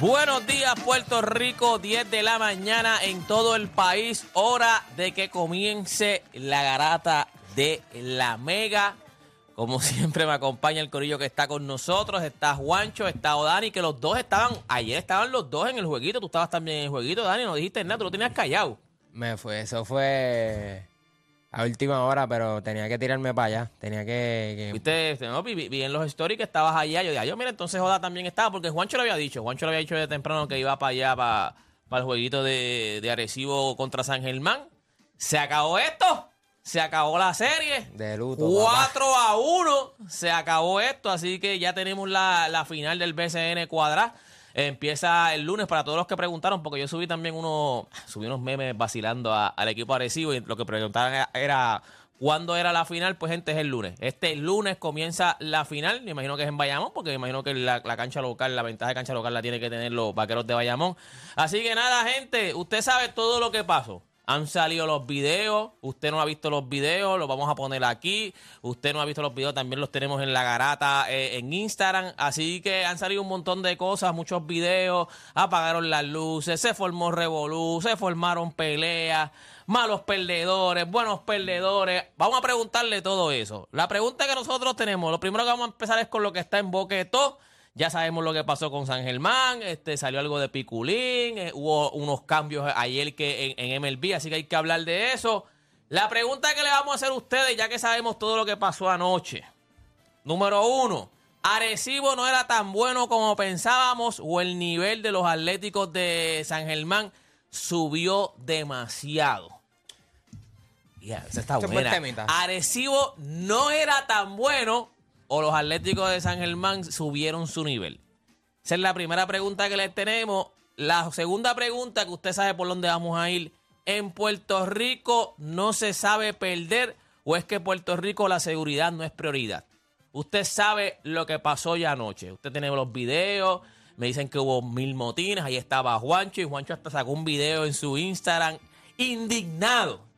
Buenos días, Puerto Rico, 10 de la mañana en todo el país. Hora de que comience la garata de la Mega. Como siempre me acompaña el corillo que está con nosotros. Está Juancho, está Odani, que los dos estaban, ayer estaban los dos en el jueguito. Tú estabas también en el jueguito, Dani, no dijiste nada, tú lo tenías callado. Me fue, eso fue a última hora, pero tenía que tirarme para allá. Tenía que. que- Viste, Este, no, vi, en los stories que estabas allá. Yo dije, "Ay, yo, mira, entonces Joda también estaba, porque Juancho lo había dicho. Juancho lo había dicho de temprano que iba para allá, para, para el jueguito de, de Arecibo contra San Germán. Se acabó esto. Se acabó la serie. De luto, 4 a 1. Se acabó esto. Así que ya tenemos la, la final del BCN cuadrada. Empieza el lunes para todos los que preguntaron, porque yo subí también unos, subí unos memes vacilando al equipo Arecibo y lo que preguntaban era, era cuándo era la final, pues gente es el lunes. Este lunes comienza la final, me imagino que es en Bayamón, porque me imagino que la, la cancha local, la ventaja de cancha local la tiene que tener los vaqueros de Bayamón. Así que nada, gente, usted sabe todo lo que pasó. Han salido los videos, usted no ha visto los videos, los vamos a poner aquí. Usted no ha visto los videos, también los tenemos en la garata eh, en Instagram. Así que han salido un montón de cosas, muchos videos, apagaron las luces, se formó revolú, se formaron peleas, malos perdedores, buenos perdedores. Vamos a preguntarle todo eso. La pregunta que nosotros tenemos, lo primero que vamos a empezar es con lo que está en boque de todo. Ya sabemos lo que pasó con San Germán, este, salió algo de Piculín, eh, hubo unos cambios ayer que en, en MLB, así que hay que hablar de eso. La pregunta que le vamos a hacer a ustedes, ya que sabemos todo lo que pasó anoche. Número uno, Arecibo no era tan bueno como pensábamos o el nivel de los Atléticos de San Germán subió demasiado. Ya, esa está buena. Arecibo no era tan bueno o los Atléticos de San Germán subieron su nivel. Esa es la primera pregunta que les tenemos. La segunda pregunta que usted sabe por dónde vamos a ir. ¿En Puerto Rico no se sabe perder o es que Puerto Rico la seguridad no es prioridad? Usted sabe lo que pasó ya anoche. Usted tiene los videos. Me dicen que hubo mil motines. Ahí estaba Juancho y Juancho hasta sacó un video en su Instagram indignado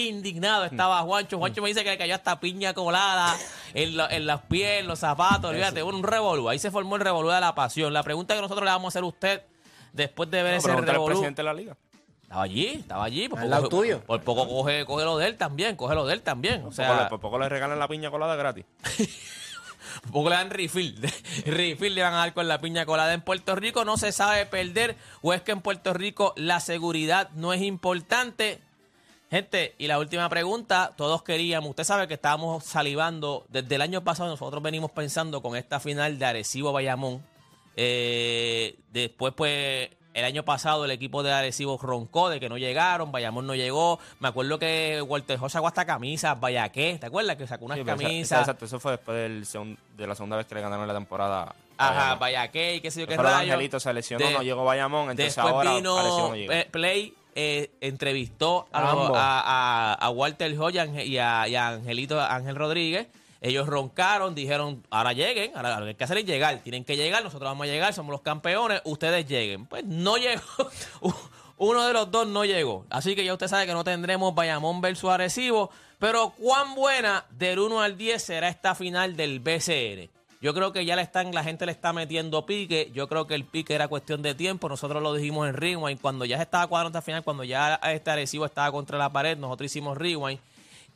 indignado estaba Juancho. Juancho me dice que le cayó hasta piña colada en, lo- en los pies, en los zapatos. Olvídate, un revolú. Ahí se formó el revolú de la pasión. La pregunta que nosotros le vamos a hacer a usted después de ver No, ese revolú. presidente de la liga. Estaba allí, estaba allí. Por lado poco, tuyo. por poco coge, coge lo de él también, coge lo de él también. O Por sea, poco le- por poco le regalan la piña colada gratis. por poco le dan refill. refill le van a dar con la piña colada. En Puerto Rico no se sabe perder o es que en Puerto Rico la seguridad no es importante. Gente, y la última pregunta, todos queríamos, usted sabe que estábamos salivando, desde el año pasado nosotros venimos pensando con esta final de Arecibo Bayamón. Eh, después, pues, el año pasado el equipo de Arecibo roncó de que no llegaron, Bayamón no llegó. Me acuerdo que Walter José sacó hasta camisas, Vallaqué, ¿te acuerdas? Que sacó unas Sí, camisas. Exacto, eso fue después del segun- de la segunda vez que le ganaron la temporada. Ajá. Vallaqué y qué sé yo qué Pero rayo. Angelito se lesionó, De- no llegó Bayamón, entonces Después ahora vino no Play, eh, entrevistó a, A Walter Hoy y a, y a- y a Angelito Ángel Rodríguez. Ellos roncaron, dijeron, ahora lleguen, ahora lo que hay que hacer es llegar. Tienen que llegar, nosotros vamos a llegar, somos los campeones, ustedes lleguen. Pues no llegó. Uno de los dos no llegó. Así que ya usted sabe que no tendremos Bayamón versus Arecibo. Pero cuán buena del 1 al 10 será esta final del BCN. Yo creo que ya le están, la gente le está metiendo pique. Yo creo que el pique era cuestión de tiempo. Nosotros lo dijimos en Rewind. Cuando ya se estaba cuadrando esta final, cuando ya este Arecibo estaba contra la pared, nosotros hicimos Rewind.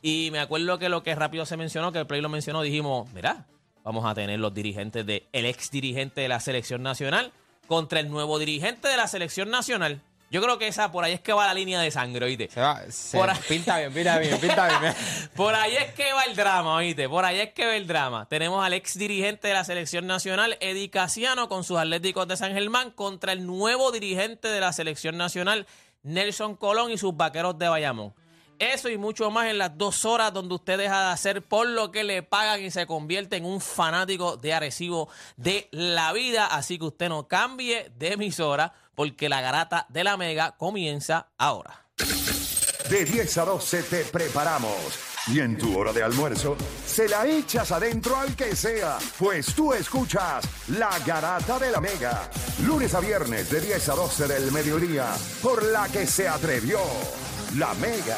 Y me acuerdo que lo que rápido se mencionó, que el Play lo mencionó, dijimos, mira, vamos a tener los dirigentes de el ex dirigente de la selección nacional contra el nuevo dirigente de la selección nacional. Yo creo que esa, por ahí es que va la línea de sangre, ¿oíste? Se va, se Por ahí. pinta bien, pinta bien, pinta bien. Por ahí es que va el drama, oíste. Por ahí es que va el drama. Tenemos al ex dirigente de la selección nacional, Eddie Casiano, con sus Atléticos de San Germán, contra el nuevo dirigente de la selección nacional, Nelson Colón y sus vaqueros de Bayamón. Eso y mucho más en las dos horas donde usted deja de hacer por lo que le pagan y se convierte en un fanático de Arecibo de la vida. Así que usted no cambie de emisora porque la garata de la mega comienza ahora. De 10 a 12 te preparamos. Y en tu hora de almuerzo, se la echas adentro al que sea, pues tú escuchas La Garata de la Mega. Lunes a viernes de 10 a 12 del mediodía, por la que se atrevió La Mega.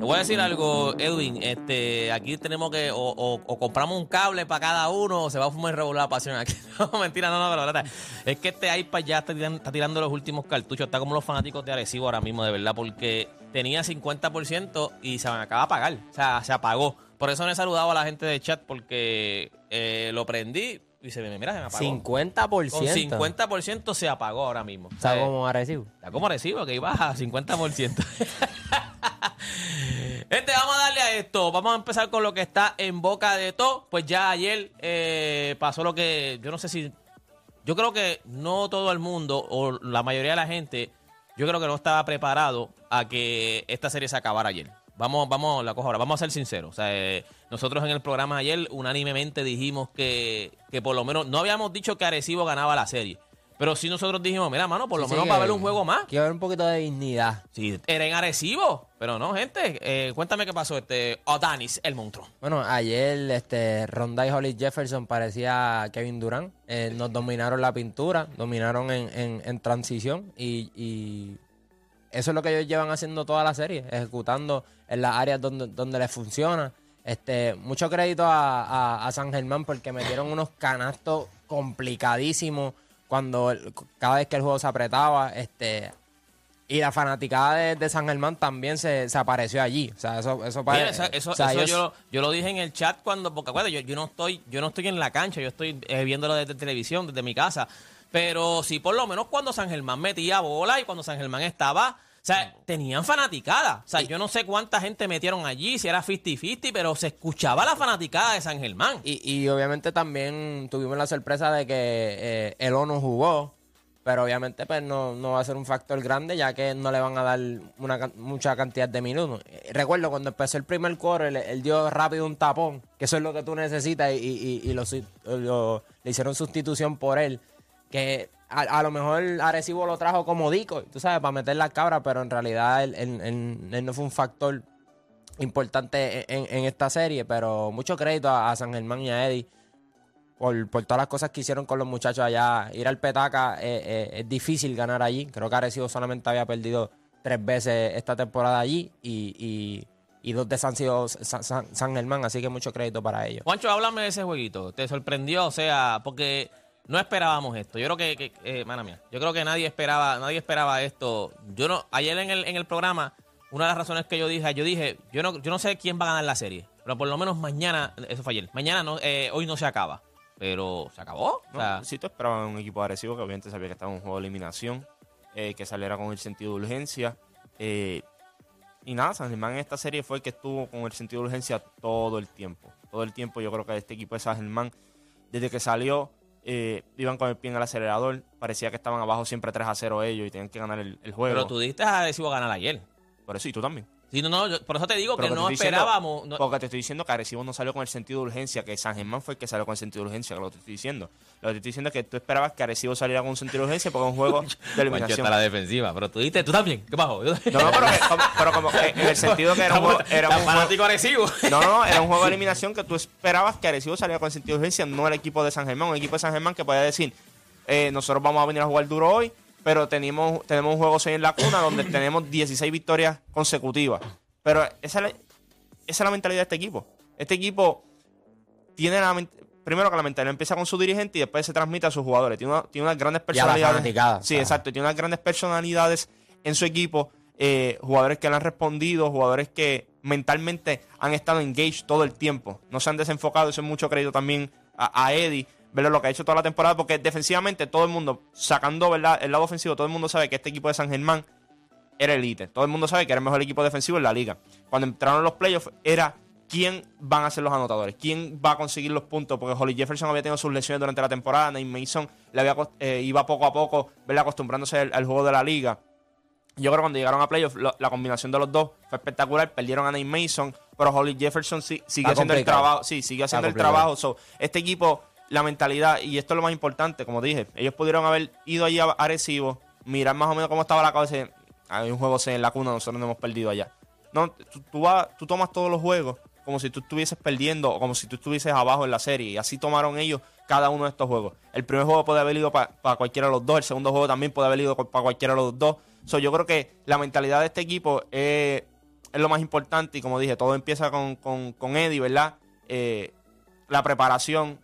Te voy a decir algo, Edwin. Este, aquí tenemos que o, o- o compramos un cable para cada uno o se va a fumar regular la pasión aquí. No, mentira, no, no, pero verdad, es que este iPad ya está tirando, está tirando los últimos cartuchos. Está como los fanáticos de Arecibo ahora mismo, de verdad, porque tenía 50% y se me acaba de apagar. O sea, se apagó. Por eso no he saludado a la gente de chat porque eh, lo prendí y se me, mira, se me apagó. 50%. Con 50% se apagó ahora mismo. Está sea, como Arecibo. Está como recibo, que iba a 50%. Este, vamos a darle a esto. Vamos a empezar con lo que está en boca de todo. Pues ya ayer eh, pasó lo que. Yo no sé si. Yo creo que no todo el mundo, o la mayoría de la gente, yo creo que no estaba preparado a que esta serie se acabara ayer. Vamos, vamos, la cojo ahora. Vamos a ser sinceros. O sea, eh, nosotros en el programa ayer unánimemente dijimos que, que por lo menos no habíamos dicho que Arecibo ganaba la serie. Pero sí nosotros dijimos, mira, mano, por lo Sí, menos sí, va a haber un juego más. Quiero ver un poquito de dignidad. Sí, era en Arecibo. Pero no, gente. eh, cuéntame qué pasó. Este, Odanis, el monstruo. Bueno, ayer este, Ronda y Holly Jefferson parecía Kevin Durant. Eh, nos dominaron la pintura, dominaron en, en- en transición y, y eso es lo que ellos llevan haciendo toda la serie, ejecutando en las áreas donde, donde les funciona. Este, mucho crédito a, a- a San Germán porque metieron unos canastos complicadísimos cuando cada vez que el juego se apretaba. Este, y la fanaticada de, de San Germán también se, se apareció allí. O sea, eso, eso, Mira, eso, eso- o sea, eso ellos- yo, yo lo dije en el chat cuando, porque acuérdate, yo, yo no estoy, yo no estoy en la cancha, yo estoy eh, viéndolo desde televisión, desde mi casa. Pero sí, por lo menos cuando San Germán metía bola y cuando San Germán estaba, sea, tenían fanaticada. O sea, yo no sé cuánta gente metieron allí, si era 50-50, pero se escuchaba la fanaticada de San Germán. Y, y obviamente también tuvimos la sorpresa de que eh, el ONU jugó, pero obviamente pues no, no va a ser un factor grande ya que no le van a dar una mucha cantidad de minutos. Eh, Recuerdo cuando empezó el primer quarter, él, él dio rápido un tapón, que eso es lo que tú necesitas y, y- y lo lo- le hicieron sustitución por él, que a, a lo mejor Arecibo lo trajo como dico, tú sabes, para meter la cabra, pero en realidad él, él- no fue un factor importante en, en esta serie, pero mucho crédito a, San Germán y a Eddie por, por todas las cosas que hicieron con los muchachos allá. Ir al Petaca eh, eh, es difícil ganar allí. Creo que Arecibo solamente había perdido tres veces esta temporada allí y, y- y dos de San, San- San Germán, así que mucho crédito para ellos. Juancho, háblame de ese jueguito. ¿Te sorprendió? O sea, porque no esperábamos esto. Yo creo que, que eh, mala mía, yo creo que nadie esperaba, nadie esperaba esto. Yo no, ayer en el, en el programa, una de las razones que yo dije, yo dije, yo no, yo no sé quién va a ganar la serie, pero por lo menos mañana, eso fue ayer, mañana no, eh, hoy no se acaba, pero se acabó. O No, sea, si tú esperabas un equipo agresivo que obviamente sabía que estaba en un juego de eliminación, eh, que saliera con el sentido de urgencia. eh, y nada, San Germán en esta serie fue el que estuvo con el sentido de urgencia todo el tiempo. Todo el tiempo yo creo que este equipo de San Germán, desde que salió, eh, iban con el pie en el acelerador. Parecía que estaban abajo siempre 3 a 0 ellos y tenían que ganar el, el juego. pero tú diste a Arecibo ganar ayer. Por eso, y tú también. Sí, no, no, yo- por eso te digo Pero que no diciendo- esperábamos. no- Porque te estoy diciendo que Arecibo no salió con el sentido de urgencia, que San Germán fue el que salió con el sentido de urgencia, que lo que te estoy diciendo. Lo que te estoy diciendo es que tú esperabas que Arecibo saliera con un sentido de urgencia porque es un juego de eliminación. está la defensiva, pero tú diste, tú también. ¿Qué pasó? No, no, pero, como, pero como que en el sentido que era un juego, era un juego- fanático Arecibo. no, no, era un juego de eliminación que tú esperabas que Arecibo saliera con el sentido de urgencia, no el equipo de San Germán, un equipo de San Germán que podía decir, eh, nosotros vamos a venir a jugar duro hoy, pero tenemos, tenemos un juego 6 en la cuna donde tenemos 16 victorias consecutivas. Pero esa es, la, esa es la mentalidad de este equipo. Este equipo tiene la primero que la mentalidad empieza con su dirigente y después se transmite a sus jugadores. Tiene, una- tiene unas grandes personalidades. sí, exacto. Tiene unas grandes personalidades en su equipo. eh, jugadores que le han respondido, jugadores que mentalmente han estado engaged todo el tiempo. No se han desenfocado. Eso es mucho crédito también a, a Eddie. Ver lo que ha hecho toda la temporada. Porque defensivamente todo el mundo, sacando ¿verdad? el lado ofensivo, todo el mundo sabe que este equipo de San Germán era elite. Todo el mundo sabe que era el mejor equipo defensivo en la liga. Cuando entraron los playoffs, era quién van a ser los anotadores, quién va a conseguir los puntos, porque Holly Jefferson había tenido sus lesiones durante la temporada, Nate Mason le había, eh, iba poco a poco ¿verdad? acostumbrándose al, al juego de la liga. Yo creo que cuando llegaron a playoffs, la combinación de los dos fue espectacular. Perdieron a Nate Mason, pero Holly Jefferson sí- sigue haciendo el trabajo. Sí, sigue haciendo el trabajo. So, este equipo la mentalidad, y esto es lo más importante, como dije, ellos pudieron haber ido allí a Arecibo, mirar más o menos cómo estaba la decir, hay un juego en la cuna, nosotros no hemos perdido allá. No, tú, vas, tú tomas todos los juegos como si tú estuvieses perdiendo o como si tú estuvieses abajo en la serie. Y así tomaron ellos cada uno de estos juegos. El primer juego puede haber ido para cualquiera de los dos, el segundo juego también puede haber ido para cualquiera de los dos. So, yo creo que la mentalidad de este equipo es, lo más importante y como dije, todo empieza con, con, con Eddie, ¿verdad? Eh, la preparación,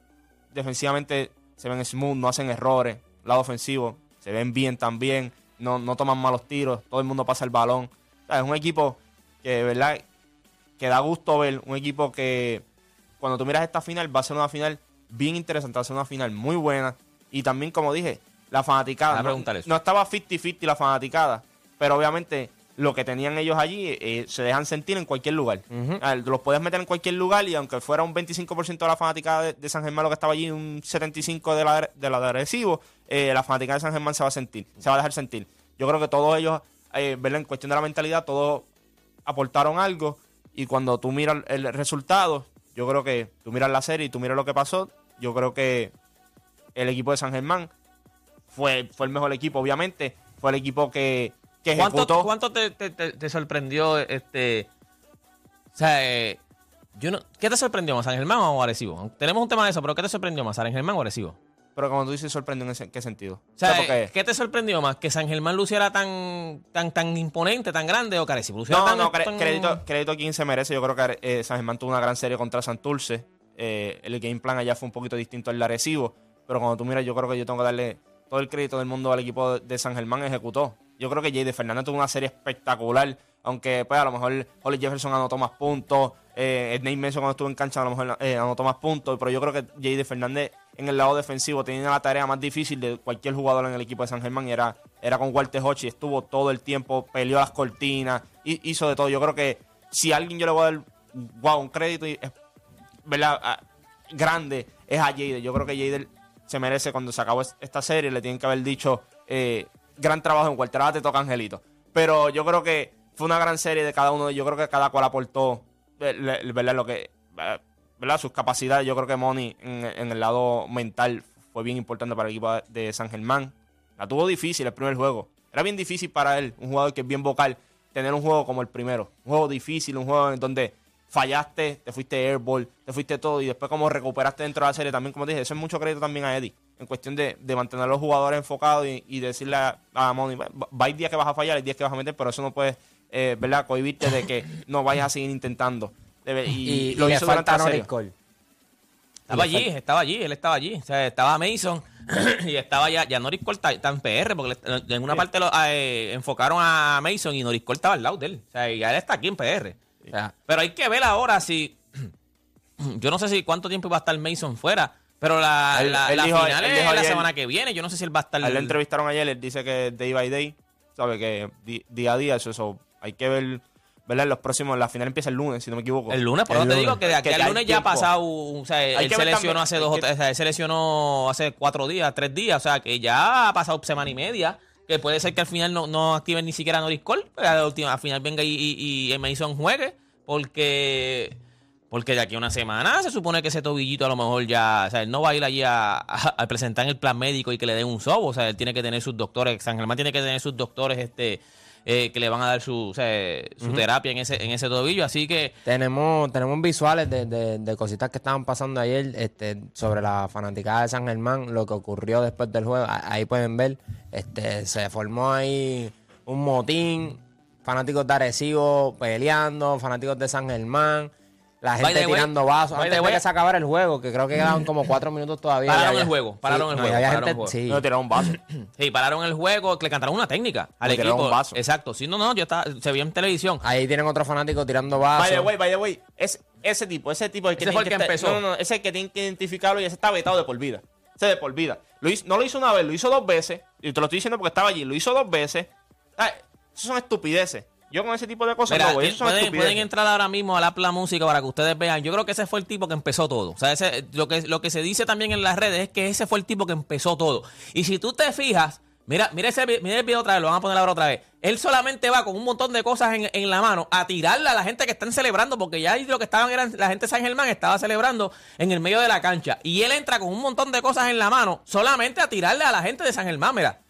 defensivamente se ven smooth, no hacen errores. Lado ofensivo, se ven bien también, no, no toman malos tiros, todo el mundo pasa el balón. es un equipo que, ¿verdad? Que da gusto ver, un equipo que cuando tú miras esta final va a ser una final bien interesante, va a ser una final muy buena. Y también, como dije, la fanaticada. No, no, estaba 50-50 la fanaticada, pero obviamente lo que tenían ellos allí eh, se dejan sentir en cualquier lugar. los podías meter en cualquier lugar y aunque fuera un 25% de la fanaticada de, San Germán lo que estaba allí, un 75% de la de, la de agresivo, eh, la fanaticada de San Germán se va a sentir, se va a dejar sentir. Yo creo que todos ellos, eh, en cuestión de la mentalidad, todos aportaron algo y cuando tú miras el resultado, yo creo que tú miras la serie y tú miras lo que pasó, yo creo que el equipo de San Germán fue, fue el mejor equipo, obviamente, fue el equipo que ¿Cuánto, ¿Cuánto te, sorprendió este? O sea, eh, yo no, ¿qué te sorprendió más, San Germán o Arecibo? Tenemos un tema de eso, pero ¿qué te sorprendió más, San Germán o Arecibo? Pero como tú dices, sorprendió en qué sentido. O sea, ¿qué te sorprendió más? ¿Que San Germán luciera tan, tan, tan imponente, tan grande o que Arecibo no, tan, no, crédito, crédito a quien se merece. Yo creo que eh, San Germán tuvo una gran serie contra Santurce. Eh, el game plan allá fue un poquito distinto al de Arecibo. Pero cuando tú miras, yo creo que yo tengo que darle todo el crédito del mundo al equipo de San Germán. Ejecutó. Yo creo que Jay de Fernández tuvo una serie espectacular. Aunque pues a lo mejor Holly Jefferson anotó más puntos. Eh, Nate Mason cuando estuvo en cancha a lo mejor eh, anotó más puntos. Pero yo creo que Jay de Fernández en el lado defensivo tenía la tarea más difícil de cualquier jugador en el equipo de San Germán. Y era, era con Walter Hochi. Estuvo todo el tiempo, peleó las cortinas, hizo de todo. Yo creo que si a alguien yo le voy a dar wow, un crédito. Ah, grande es a Jader. Yo creo que Jader se merece cuando se acabó esta serie. Le tienen que haber dicho eh, gran trabajo en cualquier te toca Angelito. Pero yo creo que fue una gran serie de cada uno. Yo creo que cada cual aportó, ¿verdad? Lo que, ¿verdad? Sus capacidades. Yo creo que Moni en, el lado mental fue bien importante para el equipo de San Germán. La tuvo difícil el primer juego. Era bien difícil para él, un jugador que es bien vocal, tener un juego como el primero. Un juego difícil, un juego en donde fallaste, te fuiste airball, te fuiste todo y después como recuperaste dentro de la serie también, como dije, eso es mucho crédito también a Eddie, en cuestión de, mantener a los jugadores enfocados y, decirle a, a Moni, va, hay días que vas a fallar, hay días que vas a meter, pero eso no puedes, eh, ¿verdad?, cohibirte de que no vayas a seguir intentando. y, lo hizo durante la serie. Estaba allí, estaba allí, él estaba allí. O sea, estaba Mason y estaba ya, ya Norris Cole está, en PR, porque en una parte lo, eh, enfocaron a Mason y Norris Cole estaba al lado de él. O sea, y él está aquí en PR pero hay que ver ahora si. Yo no sé si cuánto tiempo va a estar Mason fuera. Pero la, la, final es la semana que viene. Yo no sé si él va a estar. A él le entrevistaron ayer. Él dice que day by day. Sabe que día a día. Eso, eso hay que ver. ¿verdad? Los próximos, la final empieza el lunes, si no me equivoco. El lunes, por eso te digo que de aquí al lunes ya ha pasado, o sea, él se lesionó hace dos o tres, se lesionó hace cuatro días, tres días, o sea, que ya ha pasado semana y media que puede ser que al final no, no activen ni siquiera Norris Cole, pero al final venga y, y, y Mason juegue. Porque, porque de aquí a una semana se supone que ese tobillito a lo mejor ya, o sea, él no va a ir allí a, presentar el plan médico y que le den un sobo, o sea, él tiene que tener sus doctores, San Germán tiene que tener sus doctores, este, eh, que le van a dar su, su terapia en ese, en ese tobillo. Así que. Tenemos, tenemos visuales de, de, cositas que estaban pasando ayer este, sobre la fanaticada de San Germán, lo que ocurrió después del juego. Ahí pueden ver, este, se formó ahí un motín fanáticos de Arecibo peleando, fanáticos de San Germán, la gente tirando vasos. Antes de que se acabara el juego, que creo que quedaban como cuatro minutos todavía. Pararon el juego, pararon el juego. pararon el juego. Sí. No, tiraron un vaso. sí, pararon el juego, le cantaron una técnica al equipo. Un vaso. Exacto. Sí, no, no, yo estaba, se vio en televisión. Ahí tienen otros fanáticos tirando vasos. Vaya, güey, vaya, güey. Es ese tipo, ese tipo el que, ese fue el que, empezó. No, no, no, ese es el que tiene que identificarlo y ese está vetado de por vida. Ese de por vida. Lo hizo, no lo hizo una vez, lo hizo dos veces. Y te lo estoy diciendo porque estaba allí. Lo hizo dos veces. Ah, eso son estupideces. Yo con ese tipo de cosas no voy. pueden, entrar ahora mismo a la, Pla música para que ustedes vean. Yo creo que ese fue el tipo que empezó todo. O sea, ese, lo, que, lo que se dice también en las redes es que ese fue el tipo que empezó todo. Y si tú te fijas, Mira, mira, ese, mira el video otra vez, lo van a poner ahora otra vez. Él solamente va con un montón de cosas en, en la mano a tirarle a la gente que están celebrando, porque ya lo que estaban eran, la gente de San Germán estaba celebrando en el medio de la cancha. Y él entra con un montón de cosas en la mano solamente a tirarle a la gente de San Germán, mira.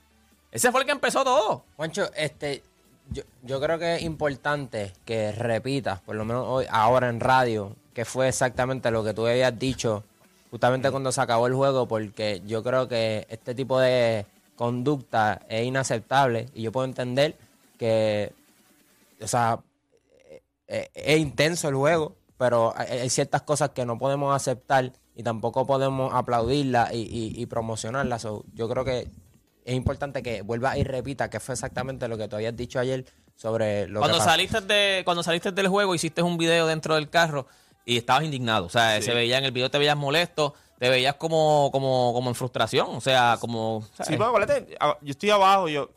Ese fue el que empezó todo. Juancho, este, yo, yo creo que es importante que repitas, por lo menos hoy, ahora en radio, que fue exactamente lo que tú habías dicho justamente cuando se acabó el juego, porque yo creo que este tipo de conducta es inaceptable y yo puedo entender que, o sea, eh, eh, es intenso el juego, pero hay, hay ciertas cosas que no podemos aceptar y tampoco podemos aplaudirlas y, y, y promocionarlas. So, yo creo que es importante que vuelva y repita que fue exactamente lo que tú habías dicho ayer sobre lo Cuando que pasó. saliste, de, cuando saliste del juego, hiciste un video dentro del carro y estabas indignado. O sea, se veía en el video, te veías molesto, te veías como, como, como en frustración. O sea, como. ¿sabes? Sí, pues acuérdate, yo estoy abajo, yo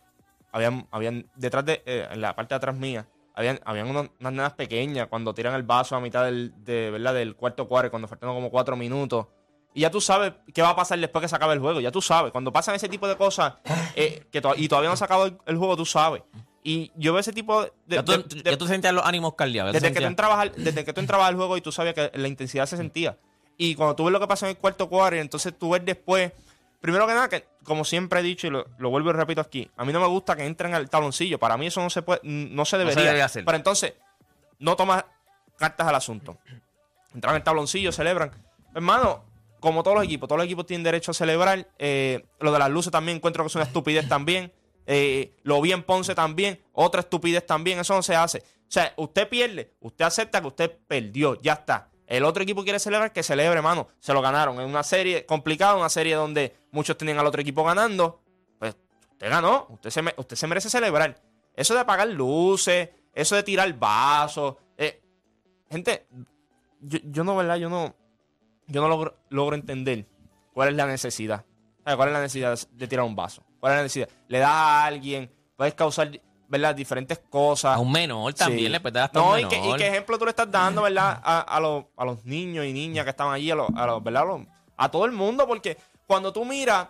habían, habían detrás de, eh, en la parte de atrás mía, habían, habían unos- unas nenas pequeñas cuando tiran el vaso a mitad del, de, ¿verdad? del cuarto cuarto, cuando faltan como cuatro minutos. Y ya tú sabes qué va a pasar después que se acabe el juego. Ya tú sabes. Cuando pasan ese tipo de cosas eh, que to- y todavía no se acabó el, el juego, tú sabes. Y yo veo ese tipo de. ya, tú, de- de- ya tú sentías los ánimos caldeados. desde que, tú entrabas al, desde que tú entrabas al juego y tú sabías que la intensidad se sentía. Y cuando tú ves lo que pasa en el cuarto cuarto, entonces tú ves después. Primero que nada, que como siempre he dicho y lo, lo vuelvo y repito aquí, a mí no me gusta que entren al taloncillo. Para mí eso no se puede, no se debería. debe hacer. Pero entonces, no tomas cartas al asunto. Entran al tabloncillo, celebran. Hermano, como todos los equipos, todos los equipos tienen derecho a celebrar. Eh, lo de las luces también encuentro que es una estupidez también. Eh, lo vi en Ponce también, otra estupidez también, eso no se hace. O sea, usted pierde, usted acepta que usted perdió, ya está. El otro equipo quiere celebrar, que celebre, hermano. Se lo ganaron en una serie complicada, una serie donde muchos tenían al otro equipo ganando. Pues usted ganó, usted se, usted se merece celebrar. Eso de apagar luces, eso de tirar vasos. eh, gente, yo, yo no, ¿verdad? Yo no, yo no logro, logro entender cuál es la necesidad. ¿Sabe? ¿Cuál es la necesidad de tirar un vaso? ¿Cuál es la necesidad? Le da a alguien, puedes causar, ¿verdad? Diferentes cosas. A un menor también Sí. le puedes dar hasta No, un menor. y qué ejemplo tú le estás dando, ¿verdad? A, a los, a los niños y niñas que estaban allí, a los, a los- ¿verdad? A, los- a todo el mundo, porque cuando tú miras,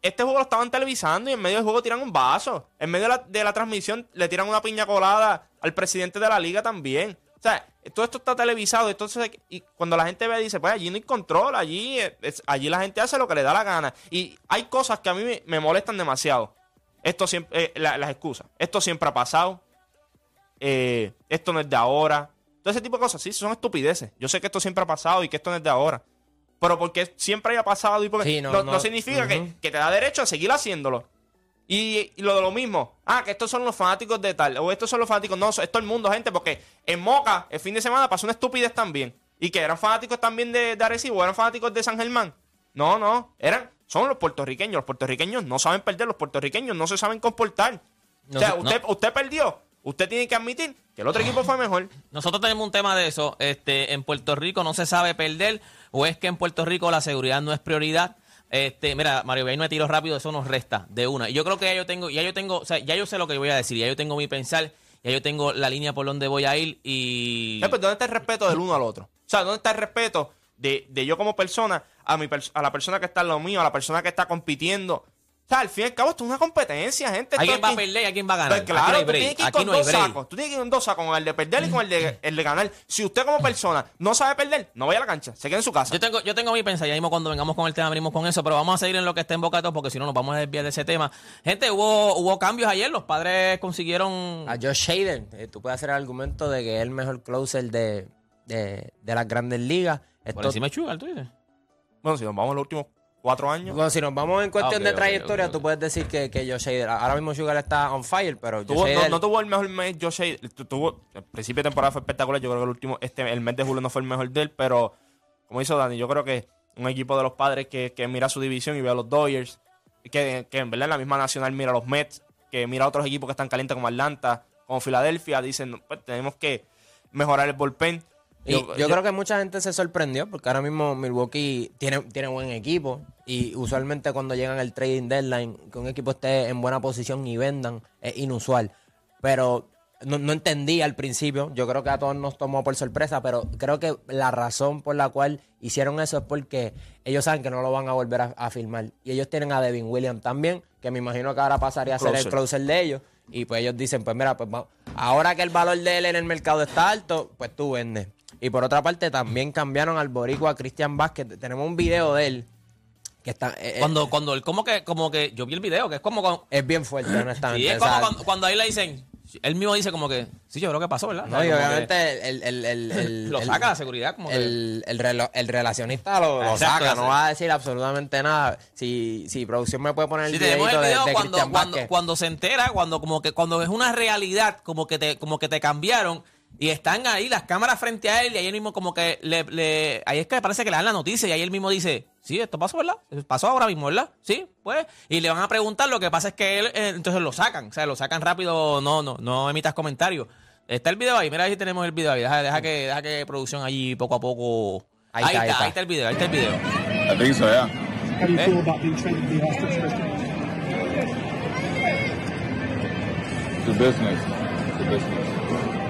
este juego lo estaban televisando y en medio del juego tiran un vaso. En medio de la, de la transmisión le tiran una piña colada al presidente de la liga también. O sea, todo esto está televisado. Entonces, y cuando la gente ve, dice, pues allí no hay control, allí, eh, es- allí la gente hace lo que le da la gana. Y hay cosas que a mí me, me molestan demasiado. Esto siempre, eh, la- las excusas. Esto siempre ha pasado. Eh, esto no es de ahora. Todo ese tipo de cosas, sí, son estupideces. Yo sé que esto siempre ha pasado y que esto no es de ahora. Pero porque siempre haya pasado y porque Sí, no, no, no no. significa que te da derecho a seguir haciéndolo. Y, y lo de lo mismo, ah, que estos son los fanáticos de tal, o estos son los fanáticos, no, es todo el mundo, gente, porque en Moca el fin de semana pasó una estupidez también. Y que eran fanáticos también de, de Arecibo, eran fanáticos de San Germán. No, no, eran, son los puertorriqueños. Los puertorriqueños no saben perder, los puertorriqueños no se saben comportar. No o sea, se- usted, usted perdió, usted tiene que admitir que el otro equipo fue mejor. Nosotros tenemos un tema de eso. Este, en Puerto Rico no se sabe perder, o es que en Puerto Rico la seguridad no es prioridad. Este, mira, Mario Bay no me tiro rápido, eso nos resta de una. Y yo creo que ya yo tengo, ya yo tengo, o sea, ya yo sé lo que voy a decir, ya yo tengo mi pensar, ya yo tengo la línea por donde voy a ir y Eh, pues, ¿Dónde está el respeto del uno al otro? O sea, ¿dónde está el respeto de, de yo como persona a, mi a la persona que está en lo mío, a la persona que está compitiendo? O sea, al fin y al cabo, esto es una competencia, gente. Alguien va a perder y alguien va a ganar. Pues aquí claro, no hay tú break, tienes que ir aquí con no hay dos break. sacos. Tú tienes que ir con dos sacos, con el de perder y con el de, el de ganar. Si usted como persona no sabe perder, no vaya a la cancha, se quede en su casa. Yo tengo, yo tengo mi pensar, ya mismo cuando vengamos con el tema venimos con eso, pero vamos a seguir en lo que está en boca de todos, porque si no nos vamos a desviar de ese tema. Gente, hubo, hubo cambios ayer, los padres consiguieron A Josh Hader, eh, tú puedes hacer el argumento de que es el mejor closer de, de, de las grandes ligas. por Esto- encima de Sugar, tú dices. Bueno, si nos vamos a los últimos cuatro años. bueno, si nos vamos en cuestión Ah, de trayectoria, ok, ok. tú puedes decir que, que Josh Hader, ahora mismo Sugar está on fire, pero Josh Tuvo- no, Hader- no tuvo el mejor mes Josh Hader. Tuvo, el principio de temporada fue espectacular. Yo creo que el último, este, el mes de julio no fue el mejor de él, pero como hizo Dani, yo creo que un equipo de los padres que, que mira su división y ve a los Dodgers, que, que en verdad en la misma nacional mira a los Mets, que mira a otros equipos que están calientes como Atlanta, como Filadelfia, dicen, "No, pues tenemos que mejorar el bullpen. Y yo, creo que mucha gente se sorprendió porque ahora mismo Milwaukee tiene, tiene buen equipo y usualmente cuando llegan al trading deadline que un equipo esté en buena posición y vendan es inusual. Pero no, no entendí al principio. Yo creo que a todos nos tomó por sorpresa, pero creo que la razón por la cual hicieron eso es porque ellos saben que no lo van a volver a, a filmar. Y ellos tienen a Devin Williams también, que me imagino que ahora pasaría a ser el Closer. de ellos. Y pues ellos dicen, pues mira, pues ahora que el valor de él en el mercado está alto, pues tú vendes. Y por otra parte, también cambiaron al boricua Cristian Vázquez. Tenemos un video de él que está... eh, eh, Cuando, cuando él como que, como que, yo vi el video, que es como cuando, es bien fuerte, honestamente. sí, es como cuando, cuando ahí le dicen, él mismo dice como que, sí, yo creo que pasó, ¿verdad? No, O sea, y que obviamente el, el, el, el- lo saca la seguridad, como que, el, el, relo- el relacionista lo, lo Exacto, saca, no va a decir absolutamente nada. Si, si producción me puede poner el Si de, video de cuando, cuando, cuando se entera, cuando como que cuando es una realidad, como que te, como que te cambiaron y están ahí las cámaras frente a él y ahí él mismo como que le, le- ahí es que parece que le dan la noticia y ahí él mismo dice, sí, esto pasó, ¿verdad? Pasó ahora mismo, ¿verdad? Sí, pues, y le van a preguntar, lo que pasa es que él, eh, entonces lo sacan, o sea, lo sacan rápido, no, no, no emitas comentarios. Está el video ahí, mira ahí tenemos el video ahí, deja, deja que, deja que producción allí poco a poco... Ahí Ahí, está, ahí está, está. ahí está el video, ahí está el video. I think so, yeah. How do you Eh? feel about being traded to the Austin Christian? It's a business. It's a business.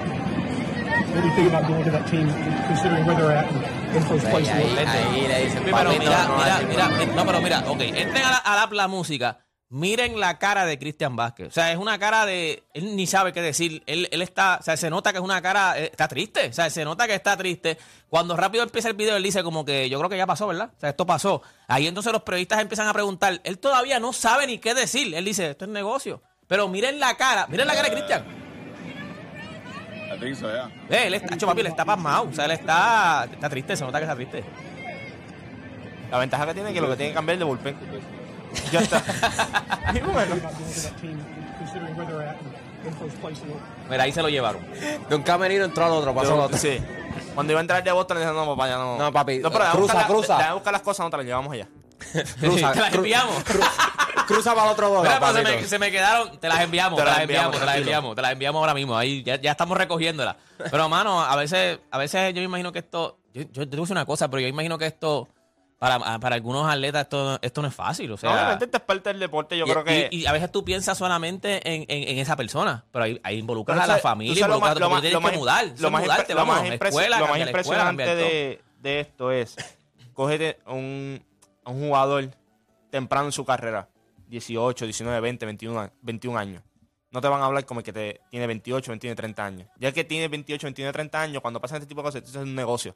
Ahí, le dicen, Pero "Papito, mira, no mira, mira, nada". no, pero mira, ok, entren a la, a la, la música, miren la cara de Cristian Vázquez. O sea, es una cara de, él ni sabe qué decir, él, él está, o sea, se nota que es una cara, eh, está triste, o sea, se nota que está triste. Cuando rápido empieza el video, él dice como que yo creo que ya pasó, ¿verdad? O sea, esto pasó. Ahí entonces los periodistas empiezan a preguntar, él todavía no sabe ni qué decir, él dice, esto es negocio. Pero miren la cara, miren la cara de Cristian. I think so, yeah. Eh, él está, hecho papi, él está pasmado, o sea, él está, está triste, se nota que está triste. La ventaja que tiene es que lo que tiene que cambiar es de bullpen. Ya está. Y bueno. Mira, ahí se lo llevaron. De un camerino entró al otro, pasó al otro. sí. Cuando iba a entrar de Boston, le dije, no, papá, ya no. No, papi, No, pero cruza, buscar la- cruza. déjame buscar las cosas, no te las llevamos allá. Cruza, te las enviamos. Cruza para el otro Mira, pues se, me, se me quedaron, te las enviamos, te, las enviamos, te las enviamos, te las enviamos ahora mismo. Ahí ya, ya estamos recogiéndolas. Pero, mano, a veces, a veces yo me imagino que esto, yo, yo te decir una cosa, pero yo imagino que esto, para, para algunos atletas, esto, esto no es fácil. O sea, Obviamente, esto es parte del deporte. Yo y, creo que. y- y a veces tú piensas solamente en, en- en esa persona, pero ahí, ahí involucras Pero a la sabes- familia, involucras más- a lo tu más- tienes lo que más- mudar, lo más mudarte, lo vamos, más escuela, lo más escuela, de, de esto es cógete a un, a un jugador temprano en su carrera 18, 19, 20, 21, a- 21 años no te van a hablar como el que te, tiene 28, 29, 30 años ya que tiene 28, 29, 30 años cuando pasan este tipo de cosas esto es un negocio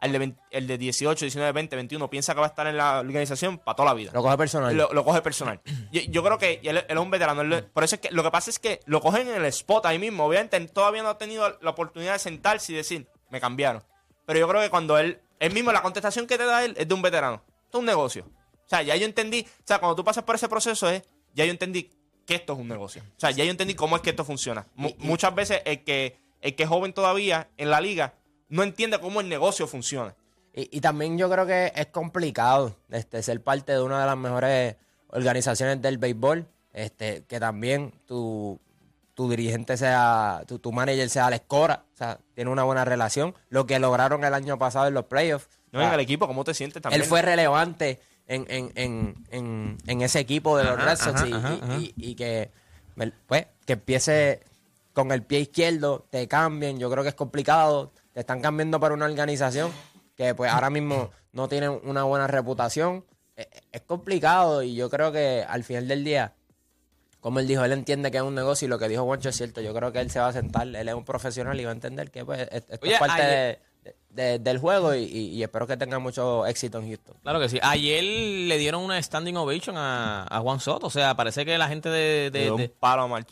el de, 20 el de 18, 19, 20, 21 piensa que va a estar en la organización para toda la vida Lo coge personal. lo, lo coge personal. Yo, yo creo que él, él es un veterano. él- por eso es que lo que pasa es que lo cogen en el spot ahí mismo. Obviamente todavía no ha tenido la oportunidad de sentarse y decir, me cambiaron. Pero yo creo que cuando él, él mismo, la contestación que te da él es de un veterano. Esto es un negocio. O sea, ya yo entendí, o sea, cuando tú pasas por ese proceso es, ya yo entendí que esto es un negocio. O sea, ya yo entendí cómo es que esto funciona. Mu- Y- y- muchas veces el que, el que es joven todavía en la liga no entiende cómo el negocio funciona. Y, y también yo creo que es complicado este, ser parte de una de las mejores organizaciones del béisbol. Este, que también tu, tu dirigente sea, tu, tu manager sea la escora. O sea, tiene una buena relación. Lo que lograron el año pasado en los playoffs. No o sea, en el equipo, ¿cómo te sientes también? él fue relevante en, en, en, en, ese equipo de los Ajá, Red Sox ajá, y, ajá, y- ajá. y- y que, pues, que empiece con el pie izquierdo, te cambien. Yo creo que es complicado. Te están cambiando para una organización que pues ahora mismo no tiene una buena reputación. Es, es complicado y yo creo que al final del día, como él dijo, él entiende que es un negocio y lo que dijo Juancho es cierto. Yo creo que él se va a sentar, él es un profesional y va a entender que pues, esto Oye, es parte ayer- de- de- del juego y, y- y espero que tenga mucho éxito en Houston. Claro que sí. Ayer le dieron una standing ovation a, a Juan Soto. O sea, parece que la gente de. de- de- un palo a Mark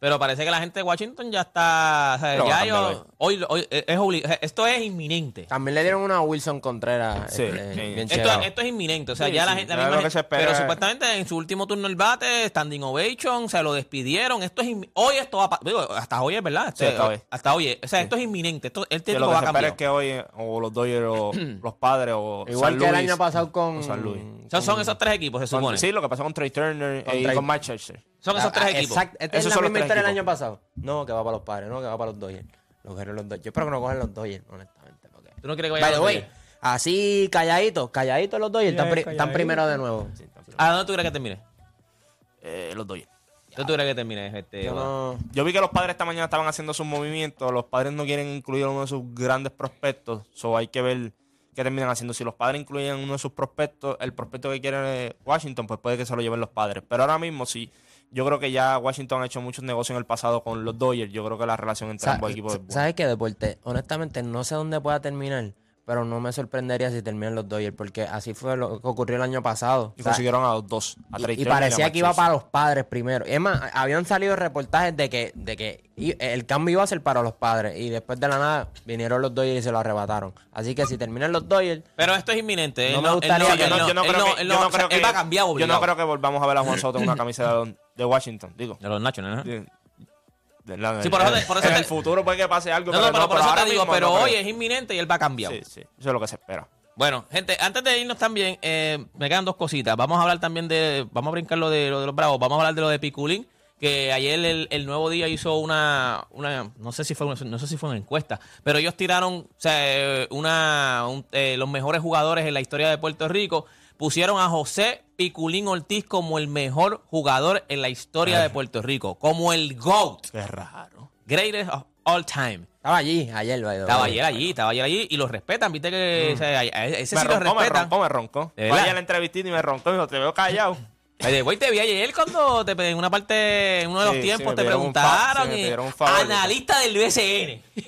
pero parece que la gente de Washington ya está. o sea, ya ellos- hoy, hoy es sea, esto es inminente. También le dieron una a Wilson Contreras. Sí, este, sí. bien Esto, es inminente. O sea, Sí, ya la sí, gente. la ya misma lo que gente- se espera pero es- supuestamente en su último turno el bate, standing ovation, se lo despidieron. Esto es. inmi- Hoy esto va digo, hasta hoy es verdad. Sí, Este, hasta hoy. Hasta hoy. O sea, esto es inminente. Esto, el Que técnico va a cambiar. es que hoy o los Dodgers o los padres o Igual San que el año pasado con. o San Luis. Son, son esos tres equipos, se Son- supone. sí, lo que pasó con Trey Turner Con y Trey- con Mark Scherzer. Son esos Ah, tres ah, equipos. Exacto. Esta es la misma historia del año pasado. No, que va para los padres, no, que va para los Dodgers. Los los Dodgers. Yo espero que no cogen los Dodgers, honestamente. porque- ¿Tú no quieres que vaya By a the los way, Dodgers? así calladitos, calladitos los Dodgers. Están, pri- están calladito. primero de nuevo. ¿A dónde tú crees que termine? Eh, los Dodgers. ¿Tú, tú crees que termine este? Yo no- Yo vi que los padres esta mañana estaban haciendo sus movimientos. Los padres no quieren incluir a uno de sus grandes prospectos. So hay que ver qué terminan haciendo. Si los padres incluyen uno de sus prospectos, el prospecto que quiere Washington, pues puede que se lo lleven los padres. Pero ahora mismo sí. Yo creo que ya Washington ha hecho muchos negocios en el pasado con los Dodgers. Yo creo que la relación entre ambos equipos es buena. ¿Sabes qué, Deporte? Honestamente, no sé dónde pueda terminar, pero no me sorprendería si terminan los Dodgers, porque así fue lo que ocurrió el año pasado. Y O sea, consiguieron a los dos. A y- Trey y, Turner parecía que iba para los padres primero. Es más, habían salido reportajes de que, de que el cambio iba a ser para los padres, y después de la nada vinieron los Dodgers y se lo arrepataron. Así que si terminan los Dodgers, Pero esto es inminente. No él me gustaría yo no, yo no creo no- que, él yo no- no creo que él va a cambiar yo obligado. no creo que volvamos a ver a Juan Soto en una camisa de, de Washington, digo. De los Nationals, ¿no? De la- Sí, por eso te- por eso en te- el futuro puede que pase algo. No, no, pero por eso ahora te digo, pero no hoy es inminente y él va a cambiar. Sí, sí, eso es lo que se espera. Bueno, gente, antes de irnos también, eh, me quedan dos cositas. Vamos a hablar también de, vamos a brincar lo de, lo de los Bravos, vamos a hablar de lo de Piculín, que ayer el, el Nuevo Día hizo una, una no sé si fue una, no sé si fue una encuesta, pero ellos tiraron, o sea, eh, una, un- eh, los mejores jugadores en la historia de Puerto Rico, pusieron a José Piculín Ortiz como el mejor jugador en la historia de Puerto Rico, como el GOAT, Qué raro. greatest of all time. estaba allí ayer, by the Estaba way. ayer allí, estaba ayer allí y lo respetan, viste que o sea, a- a- ese Me sí lo roncó, me respetan. roncó, me roncó. Vaya la entrevistita y me roncó. Me dijo, te veo callado. Way, te vi ayer cuando te, en una parte, en uno de los sí, tiempos te preguntaron. y- pidieron un favor. analista del BCN.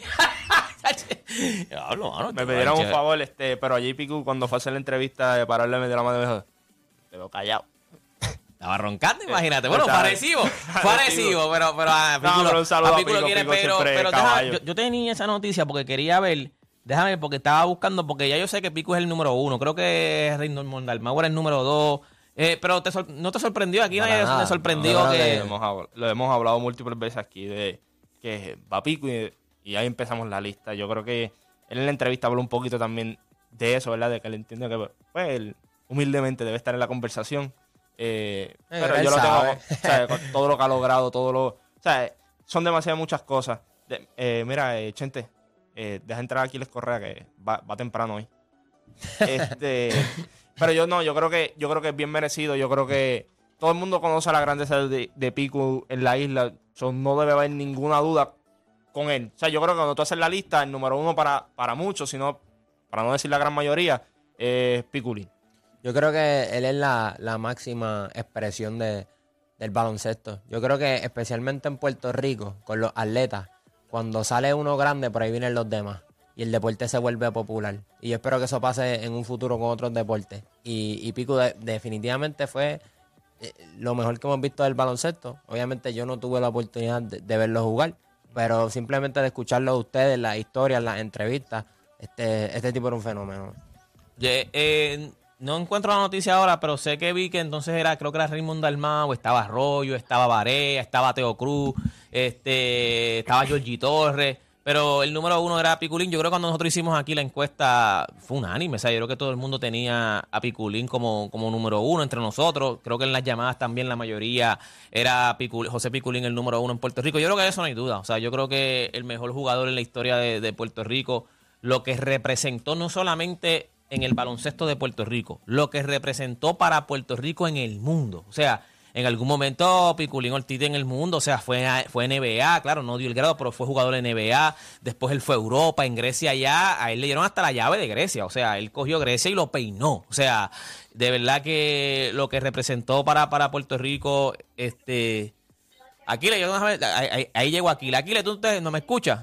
Mano, Me pidieron un favor, este, pero allí Picu, cuando fue a hacer la entrevista de pararle de la mano, dijo, te veo callado. Estaba roncando, imagínate. Bueno, sea, parecido, parecido, pero, pero a No, pero un saludo a a Pico, quiere, Pico pero, pero caballo. yo, yo tenía esa noticia porque quería ver, déjame porque estaba buscando, porque ya yo sé que Pico es el número uno, creo que Reynolds Mondalmagua era el número dos, eh, pero te sor- no te sorprendió, aquí nadie nada. me sorprendió que... Lo hemos, lo hemos hablado múltiples veces aquí de que va Pico y, y ahí empezamos la lista. Yo creo que él en la entrevista habló un poquito también de eso, ¿verdad? De que él entiende que pues, él humildemente debe estar en la conversación. Eh, pero él yo lo tengo, o sea, con todo lo que ha logrado, todo lo... O sea, son demasiadas muchas cosas. De- eh, mira, eh, Chente, eh, deja entrar a Aquiles Correa que va, va temprano hoy. Este, pero yo no, yo creo que yo creo que es bien merecido. Yo creo que todo el mundo conoce la grandeza de, de Pico en la isla. So, no debe haber ninguna duda con él. O sea, yo creo que cuando tú haces la lista, el número uno para, para muchos, sino para no decir la gran mayoría, es Piculín. Yo creo que él es la, la máxima expresión de, del baloncesto. Yo creo que especialmente en Puerto Rico, con los atletas, cuando sale uno grande, por ahí vienen los demás. Y el deporte se vuelve popular. Y yo espero que eso pase en un futuro con otros deportes. Y, y Pico de- definitivamente fue eh, lo mejor que hemos visto del baloncesto. Obviamente yo no tuve la oportunidad de, verlo jugar, pero simplemente de escucharlo de ustedes, las historias, las entrevistas, este, este tipo era un fenómeno. Eh, no encuentro la noticia ahora, pero sé que vi que entonces era, creo que era Raymond Dalmau, estaba Arroyo, estaba Barea, estaba Teo Cruz, este, estaba Georgie Torres, pero el número uno era Piculín. Yo creo que cuando nosotros hicimos aquí la encuesta fue unánime, o sea, yo creo que todo el mundo tenía a Piculín como, como número uno entre nosotros. Creo que en las llamadas también la mayoría era Picul- José Piculín el número uno en Puerto Rico. Yo creo que eso no hay duda, o sea, yo creo que el mejor jugador en la historia de, de Puerto Rico, lo que representó no solamente en el baloncesto de Puerto Rico, lo que representó para Puerto Rico en el mundo. O sea, en algún momento Piculín Ortiz en el mundo, o sea, fue, fue NBA, claro, no dio el grado, pero fue jugador de NBA, después él fue a Europa, en Grecia ya, a él le dieron hasta la llave de Grecia, o sea, él cogió Grecia y lo peinó, o sea, de verdad que lo que representó para, para Puerto Rico, este... Aquile, yo déjame- ahí, ahí, ahí llegó Aquile. Aquile, ¿tú no me escuchas?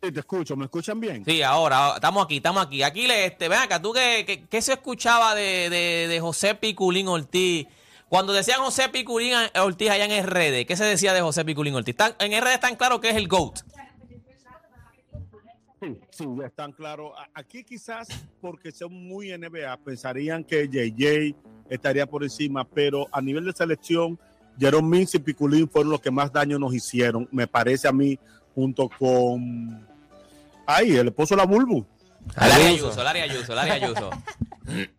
Sí, te escucho, ¿me escuchan bien? Sí, ahora, estamos aquí, estamos aquí. Aquí, le- este, ven acá, ¿tú qué, qué, qué se escuchaba de, de, de José Piculín Ortiz? Cuando decían José Piculín Ortiz allá en RD, ¿qué se decía de José Piculín Ortiz? Tan- en RD están claro que es el GOAT. Sí, sí, ya están claros. A- Aquí quizás porque son muy NBA, pensarían que JJ estaría por encima, pero a nivel de selección, Jerome Mins y Piculín fueron los que más daño nos hicieron, me parece a mí, junto con... Ay, el esposo de la Bulbu, Larry Ayuso, Larry Ayuso, Larry Ayuso.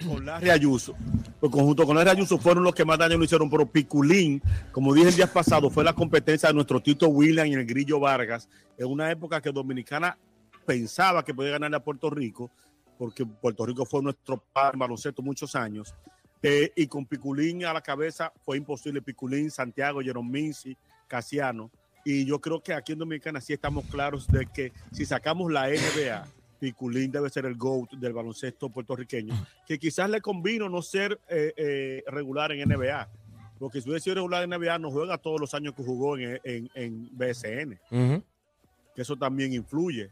con Larry Ayuso. Pues conjunto con Larry Ayuso fueron los que más daño nos hicieron, pero Piculín, como dije el día pasado, fue la competencia de nuestro Tito William y el Grillo Vargas, en una época que Dominicana pensaba que podía ganarle a Puerto Rico, porque Puerto Rico fue nuestro padre en baloncesto muchos años. Eh, y con Piculín a la cabeza fue imposible. Piculín, Santiago, Jerome Minci, Casiano. Y yo creo que aquí en Dominicana sí estamos claros de que si sacamos la NBA, Piculín debe ser el GOAT del baloncesto puertorriqueño, que quizás le convino no ser eh, eh, regular en NBA, porque si hubiera sido regular en NBA no juega todos los años que jugó en, en, en BSN, que eso también influye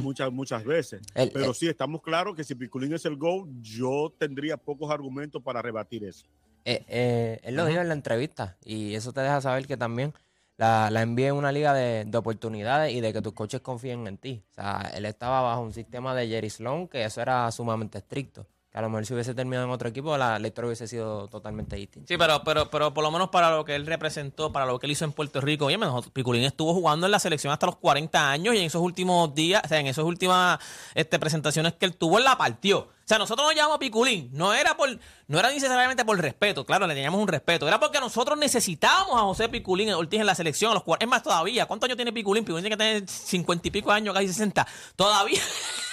muchas, muchas veces. El- Pero el- sí, estamos claros que si Piculín es el GOAT, yo tendría pocos argumentos para rebatir eso. Eh, él lo dijo en la entrevista y eso te deja saber que también la, la NBA es una liga de, de oportunidades y de que tus coaches confíen en ti. O sea, él estaba bajo un sistema de Jerry Sloan que eso era sumamente estricto. Que a lo mejor si hubiese terminado en otro equipo, la, historia hubiese sido totalmente distinta. Sí, pero, pero, pero por lo menos para lo que él representó, para lo que él hizo en Puerto Rico, nosotros- Piculín estuvo jugando en la selección hasta los 40 años y en esos últimos días, o sea, en esas últimas este, presentaciones que él tuvo, él la partió. O sea, nosotros nos llamamos Piculín, no era por, no era necesariamente por respeto, claro, le teníamos un respeto, era porque nosotros necesitábamos a José Piculín Ortiz en la selección a los 40. Es más, todavía, ¿cuántos años tiene Piculín? Piculín tiene que tener 50 y pico años, casi 60. Todavía.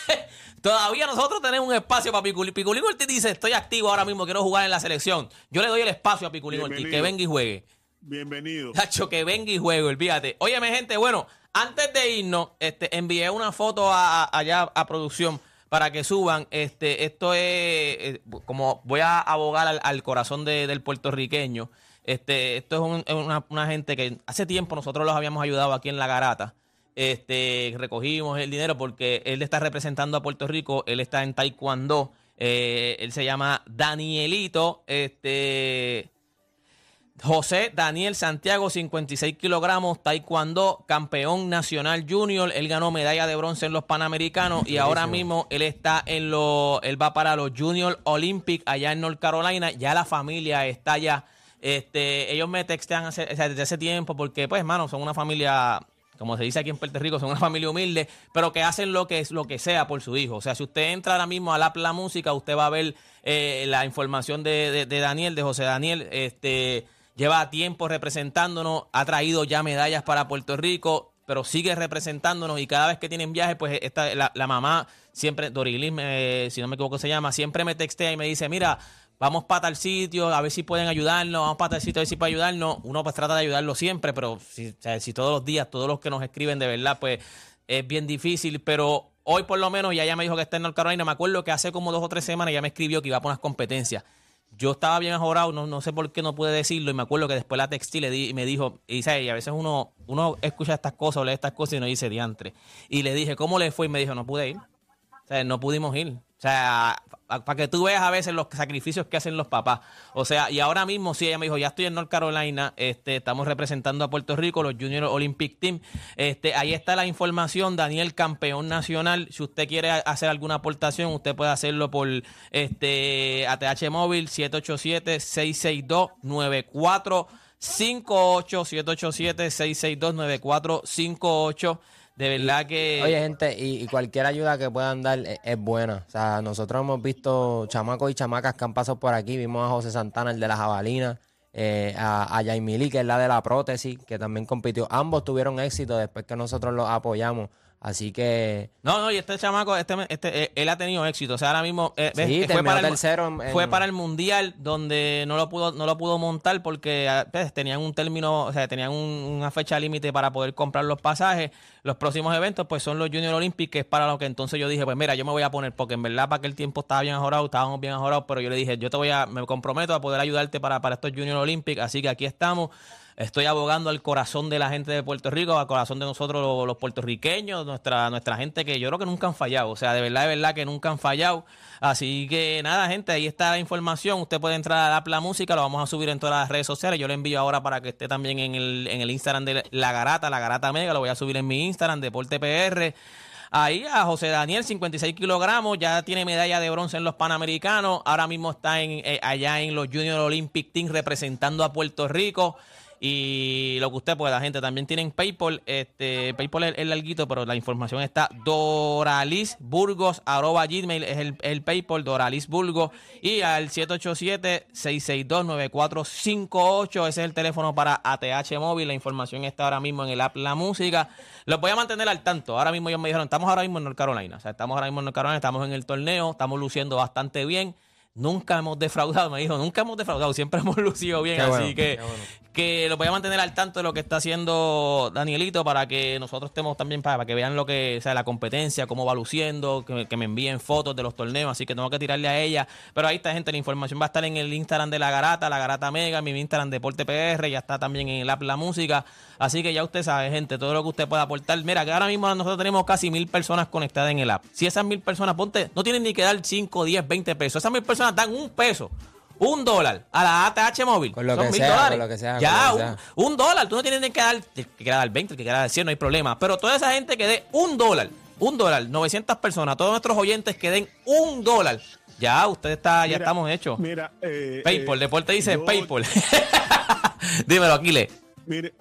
Todavía nosotros tenemos un espacio para Piculín. Piculín Ortiz dice, estoy activo ahora mismo, quiero jugar en la selección. Yo le doy el espacio a Piculín Ortiz, que venga y juegue. Bienvenido. Tacho, que venga y juegue, olvídate. Óyeme, gente, bueno, antes de irnos, este, envié una foto a- a- allá a producción para que suban. Este, esto es eh, como voy a abogar al, al corazón de- del puertorriqueño. Este, esto es un- es una, una gente que hace tiempo nosotros los habíamos ayudado aquí en La Garata. Este, recogimos el dinero porque él está representando a Puerto Rico, él está en Taekwondo. Eh, él se llama Danielito. Este. José Daniel Santiago, 56 kilogramos, taekwondo, campeón nacional junior. Él ganó medalla de bronce en los Panamericanos y ahora mismo él está en los, él va para los Junior Olympic allá en North Carolina. Ya la familia está allá. Este, ellos me textean hace- desde hace tiempo porque, pues, hermano, son una familia, como se dice aquí en Puerto Rico, son una familia humilde, pero que hacen lo que es lo que sea por su hijo. O sea, si usted entra ahora mismo a la, la música, usted va a ver eh, la información de, Daniel, de José Daniel. Este lleva tiempo representándonos, ha traído ya medallas para Puerto Rico, pero sigue representándonos y cada vez que tienen viajes, pues esta, la, la mamá siempre, Dorilis, me- si no me equivoco se llama, siempre me textea y me dice, mira, vamos para tal sitio, a ver si pueden ayudarnos, vamos para tal sitio, a ver si pueden ayudarnos. Uno pues trata de ayudarlo siempre, pero si, todos los días, todos los que nos escriben de verdad, pues es bien difícil, pero hoy por lo menos ya ella me dijo que está en North Carolina, me acuerdo que hace como dos o tres semanas ya me escribió que iba para unas competencias. Yo estaba bien ajorado, no, no sé por qué no pude decirlo, y me acuerdo que después la textil le di, y me dijo, y, y a veces uno, uno escucha estas cosas o lee estas cosas y no dice diantre. Y le dije, ¿cómo le fue? Y me dijo, no pude ir. No pudimos ir. O sea, para que tú veas a veces los sacrificios que hacen los papás. O sea, y ahora mismo sí, ella me dijo, ya estoy en North Carolina, este, estamos representando a Puerto Rico, los Junior Olympic Team. Este, ahí está la información, Daniel, campeón nacional. Si usted quiere hacer alguna aportación, usted puede hacerlo por este ATH móvil 787-662-9458. 787-662-9458. De verdad que... Oye, gente, y, cualquier ayuda que puedan dar es, es buena. O sea, nosotros hemos visto chamacos y chamacas que han pasado por aquí. Vimos a José Santana, el de la jabalina, eh, a, a Yaimili, que es la de la prótesis, que también compitió. Ambos tuvieron éxito después que nosotros los apoyamos. Así que No, no, y este chamaco, este, este, eh, él ha tenido éxito. O sea, ahora mismo eh, Sí, fue, para el, en- fue para el mundial donde no lo pudo, no lo pudo montar porque ah, pues, tenían un término, o sea, tenían un- una fecha límite para poder comprar los pasajes. Los próximos eventos, pues son los Junior Olympics, que es para lo que entonces yo dije, pues mira, yo me voy a poner, porque en verdad para aquel tiempo estaba bien ajorado, estábamos bien ajorados, pero yo le dije, yo te voy a, me comprometo a poder ayudarte para, para estos Junior Olympics, así que aquí estamos. Estoy abogando al corazón de la gente de Puerto Rico, al corazón de nosotros los, puertorriqueños, nuestra, nuestra gente que yo creo que nunca han fallado. O sea, de verdad, de verdad que nunca han fallado. Así que nada, gente, ahí está la información. Usted puede entrar a la, la música, lo vamos a subir en todas las redes sociales. Yo lo envío ahora para que esté también en el, en el Instagram de La Garata, La Garata Mega. Lo voy a subir en mi Instagram, Deporte PR. Ahí a José Daniel, 56 kilogramos, ya tiene medalla de bronce en los Panamericanos, ahora mismo está en, eh, allá en los Junior Olympic Team representando a Puerto Rico. Y lo que usted pueda, gente, también tienen PayPal, este, PayPal es, es larguito, pero la información está doralisburgos, arroba gmail, es el, el PayPal, doralisburgos, y al 787-662-9458, ese es el teléfono para ATH móvil, la información está ahora mismo en el app La Música, los voy a mantener al tanto, ahora mismo ellos me dijeron, estamos ahora mismo en North Carolina, o sea, estamos ahora mismo en North Carolina, estamos en el torneo, estamos luciendo bastante bien, Nunca hemos defraudado, me dijo, nunca hemos defraudado, siempre hemos lucido bien, Qué así bueno, que, bueno. que lo voy a mantener al tanto de lo que está haciendo Danielito para que nosotros estemos también, para, para que vean lo que, o sea, la competencia, cómo va luciendo, que, que me envíen fotos de los torneos, así que tengo que tirarle a ella. Pero ahí está, gente, la información va a estar en el Instagram de La Garata, La Garata Mega, mi Instagram Deporte PR, ya está también en el app La Música, así que ya usted sabe, gente, todo lo que usted pueda aportar. Mira, que ahora mismo nosotros tenemos casi mil personas conectadas en el app. Si esas mil personas, ponte, no tienen ni que dar 5, 10, 20 pesos, esas mil personas dan un peso. Un dólar a la ATH móvil. Con lo Son que mil sea, dólares. con lo que sea, con Ya, lo que un, sea. un dólar. Tú no tienes que dar, que dar 20, el que dar 100, no hay problema. Pero toda esa gente que dé un dólar, un dólar, 900 personas, todos nuestros oyentes que den un dólar. Ya, usted está, ya Mira, estamos hechos. Mira, eh, PayPal, eh, Deporte dice yo- PayPal. Dímelo, Aquiles. Mire,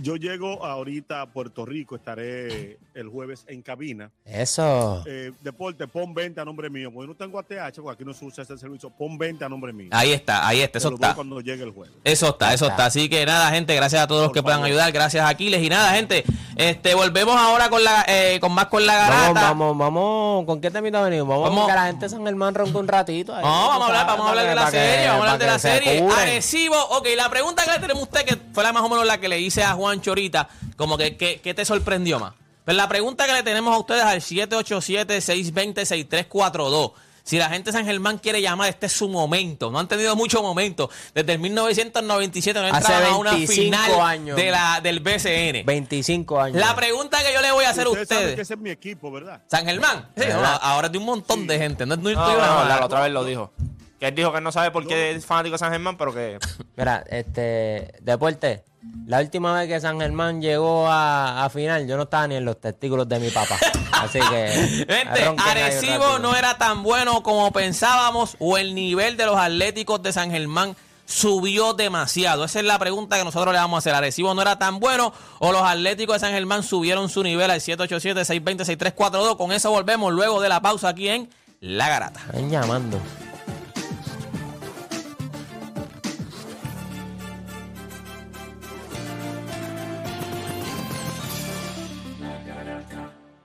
yo llego ahorita a Puerto Rico, estaré el jueves en cabina. Eso. Eh, deporte, pon 20 a nombre mío. Porque no tengo ATH, porque aquí no se usa ese servicio. Pon 20 a nombre mío. Ahí está, ahí está, eso está. cuando llegue el jueves. Eso está, eso está. Así que nada, gente, gracias a todos los que puedan ayudar. Gracias a Aquiles. Y nada, gente, este volvemos ahora con la eh, con más con la garata. Vamos, vamos, vamos. ¿Con qué temita venimos? Vamos, Vamos. a que la gente de San Germán ronque un ratito. ahí, No, vamos a hablar, vamos a hablar de la serie, vamos a hablar de la serie. Arecibo, ok, la pregunta que le tenemos a usted, que fue la más o menos la que le hice a Juan Chorita, como que, que, ¿qué te sorprendió más? Pues la pregunta que le tenemos a ustedes al 787-620-6342. Si la gente de San Germán quiere llamar, este es su momento. No han tenido mucho momento. Desde el 1997 no entraban a una 25 final años. de la, del BCN. 25 años. La pregunta que yo le voy a hacer a Ustedes saben ustedes. que ese es mi equipo, ¿verdad? San Germán. Sí, no, ahora es de un montón de gente. No, no, No, no- no, no- no, la otra vez lo dijo. Que él dijo que no sabe por qué es fanático de San Germán, pero que Mira, este, deporte. La última vez que San Germán llegó a, a final, yo no estaba ni en los testículos de mi papá. Así que. Gente, Arecibo no era tan bueno como pensábamos o el nivel de los Atléticos de San Germán subió demasiado. Esa es la pregunta que nosotros le vamos a hacer. Arecibo no era tan bueno o los Atléticos de San Germán subieron su nivel al 787-620-6342. Con eso volvemos luego de la pausa aquí en La Garata. Están llamando.